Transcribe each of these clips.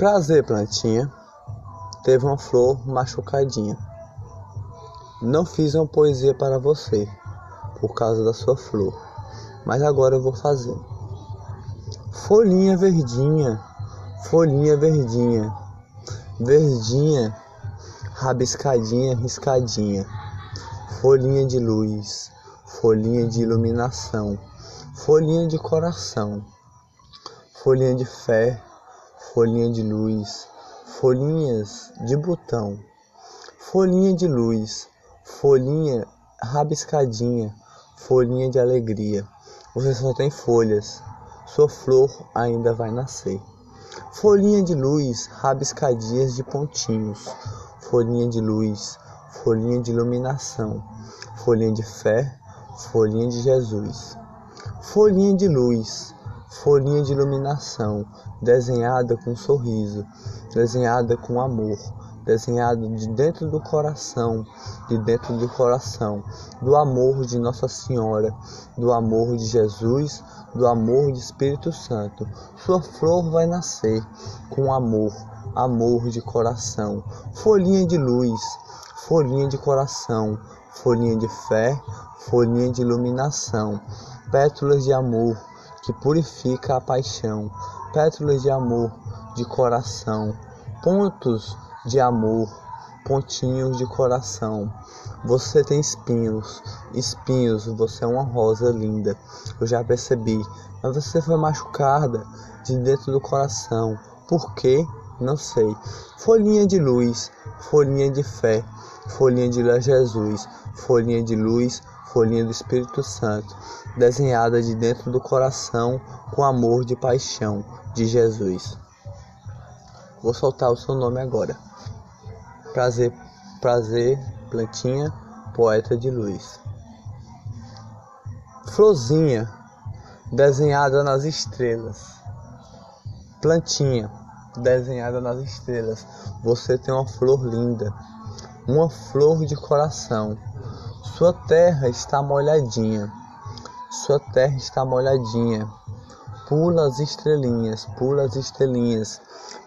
Prazer, plantinha. Teve uma flor machucadinha. Não fiz uma poesia para você por causa da sua flor, mas agora eu vou fazer. Folhinha verdinha, folhinha verdinha, verdinha, rabiscadinha, riscadinha, folhinha de luz, folhinha de iluminação, folhinha de coração, folhinha de fé, folhinha de luz, folhinhas de botão, folhinha de luz, folhinha rabiscadinha, folhinha de alegria. Você só tem folhas, sua flor ainda vai nascer. Folhinha de luz, rabiscadinhas de pontinhos, folhinha de luz, folhinha de iluminação, folhinha de fé, folhinha de Jesus. Folhinha de luz, folhinha de iluminação, desenhada com sorriso, desenhada com amor, desenhado de dentro do coração, de dentro do coração, do amor de Nossa Senhora, do amor de Jesus, do amor de Espírito Santo. Sua flor vai nascer com amor, amor de coração, folhinha de luz, folhinha de coração, folhinha de fé, folhinha de iluminação, pétalas de amor que purifica a paixão, pétalas de amor de coração, pontos de amor, pontinhos de coração. Você tem espinhos, espinhos, você é uma rosa linda. Eu já percebi, mas você foi machucada de dentro do coração. Por quê? Não sei. Folhinha de luz, folhinha de fé, folhinha de Jesus, folhinha de luz, folhinha do Espírito Santo, desenhada de dentro do coração com amor de paixão de Jesus. Vou soltar o seu nome agora. Prazer, prazer, plantinha, poeta de luz. Florzinha, desenhada nas estrelas. Plantinha, desenhada nas estrelas. Você tem uma flor linda, uma flor de coração. Sua terra está molhadinha. Sua terra está molhadinha. Pula as estrelinhas, pula as estrelinhas,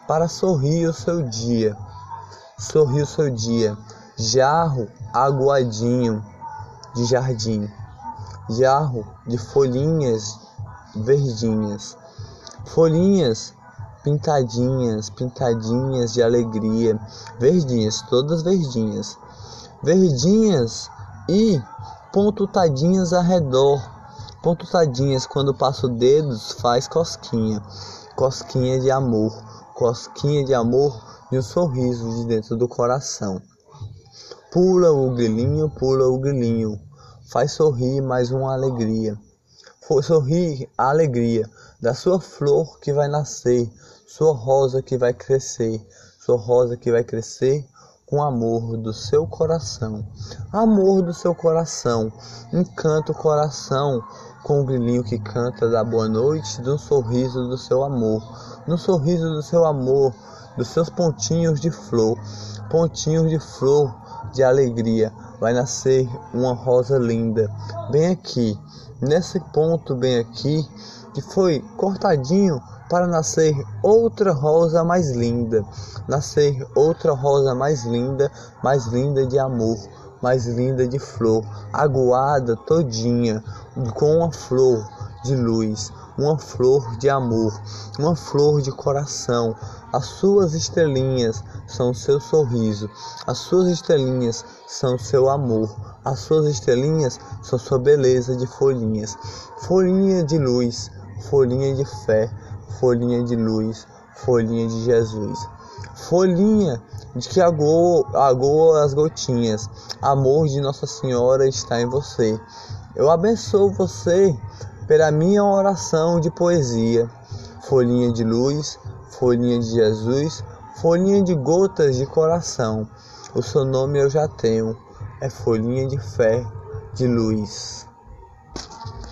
para sorrir o seu dia. Sorriu seu dia, jarro aguadinho de jardim, jarro de folhinhas verdinhas, folhinhas pintadinhas, pintadinhas de alegria, verdinhas, todas verdinhas, verdinhas e pontutadinhas ao redor, pontutadinhas quando passo dedos faz cosquinha, cosquinha de amor, cosquinha de amor e um sorriso de dentro do coração. Pula o grilinho, pula o grilinho, faz sorrir mais uma alegria. Sorrir a alegria da sua flor que vai nascer, sua rosa que vai crescer, sua rosa que vai crescer com amor do seu coração. Amor do seu coração, encanta o coração com o grilinho que canta da boa noite, do sorriso do seu amor. No sorriso do seu amor, dos seus pontinhos de flor, pontinhos de flor de alegria, vai nascer uma rosa linda. Bem aqui, nesse ponto bem aqui, que foi cortadinho para nascer outra rosa mais linda, nascer outra rosa mais linda, mais linda de amor, mais linda de flor, aguada todinha com uma flor de luz, uma flor de amor, uma flor de coração. As suas estrelinhas são seu sorriso, as suas estrelinhas são seu amor, as suas estrelinhas são sua beleza de folhinhas. Folhinha de luz, folhinha de fé, folhinha de luz, folhinha de Jesus. Folhinha de que agoa, as gotinhas. Amor de Nossa Senhora está em você. Eu abençoo você pela minha oração de poesia. Folhinha de luz, folhinha de Jesus, folhinha de gotas de coração. O seu nome eu já tenho, é folhinha de fé, de luz.